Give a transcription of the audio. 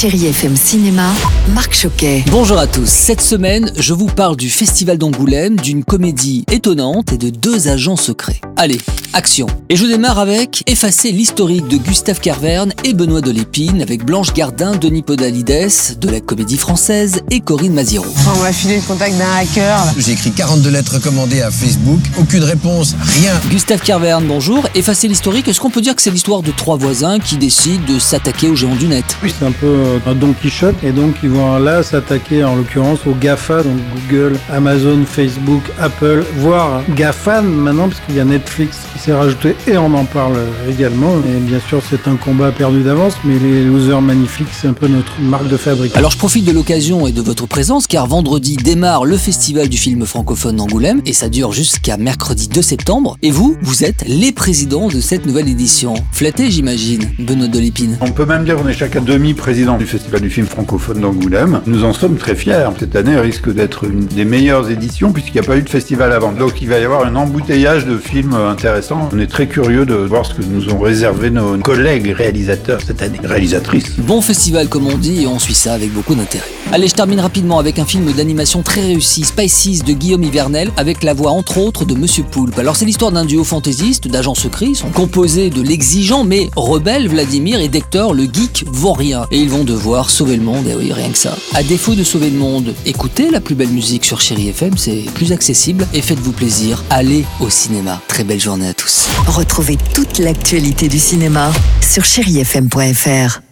Chérie FM Cinéma, Marc Choquet. Bonjour à tous. Cette semaine, je vous parle du Festival d'Angoulême, d'une comédie étonnante et de deux agents secrets. Allez, action. Et je démarre avec Effacer l'historique de Gustave Carverne et Benoît de Lépine avec Blanche Gardin, Denis Podalides de la comédie française et Corinne Maziro. On m'a filé le contact d'un hacker. J'ai écrit 42 lettres recommandées à Facebook, aucune réponse, rien. Gustave Carverne, bonjour. Effacer l'historique, est-ce qu'on peut dire que c'est l'histoire de trois voisins qui décident de s'attaquer aux géants du net? Oui, c'est un peu euh, un Don Quichotte et donc ils vont là s'attaquer en l'occurrence aux GAFA, donc Google, Amazon, Facebook, Apple, voire GAFAN maintenant parce qu'il y a Netflix qui s'est rajouté et on en parle également. Et bien sûr c'est un combat perdu d'avance, mais les losers magnifiques c'est un peu notre marque de fabrique. Alors je profite de l'occasion et de votre présence car vendredi démarre le festival du film francophone d'Angoulême et ça dure jusqu'à mercredi 2 septembre. Et vous, vous êtes les présidents de cette nouvelle édition. Flatté j'imagine, Benoît de Lépine. On peut même dire qu'on est chacun demi-président du Festival du film francophone d'Angoulême. Nous en sommes très fiers. Cette année risque d'être une des meilleures éditions puisqu'il n'y a pas eu de festival avant. Donc il va y avoir un embouteillage de films intéressants. On est très curieux de voir ce que nous ont réservé nos collègues réalisateurs cette année. Réalisatrices. Bon festival comme on dit et on suit ça avec beaucoup d'intérêt. Allez, je termine rapidement avec un film d'animation très réussi, Spices de Guillaume Hivernel, avec la voix entre autres de Monsieur Poulpe. Alors c'est l'histoire d'un duo fantaisiste d'agents secrets, ils sont composés de l'exigeant mais rebelle Vladimir et d'Hector le geek vaurien. Et ils vont devoir sauver le monde, et oui, rien que ça. À défaut de sauver le monde, écoutez la plus belle musique sur Chéri FM, c'est plus accessible et faites-vous plaisir. Allez au cinéma. Très belle journée à tous. Retrouvez toute l'actualité du cinéma sur chérifm.fr.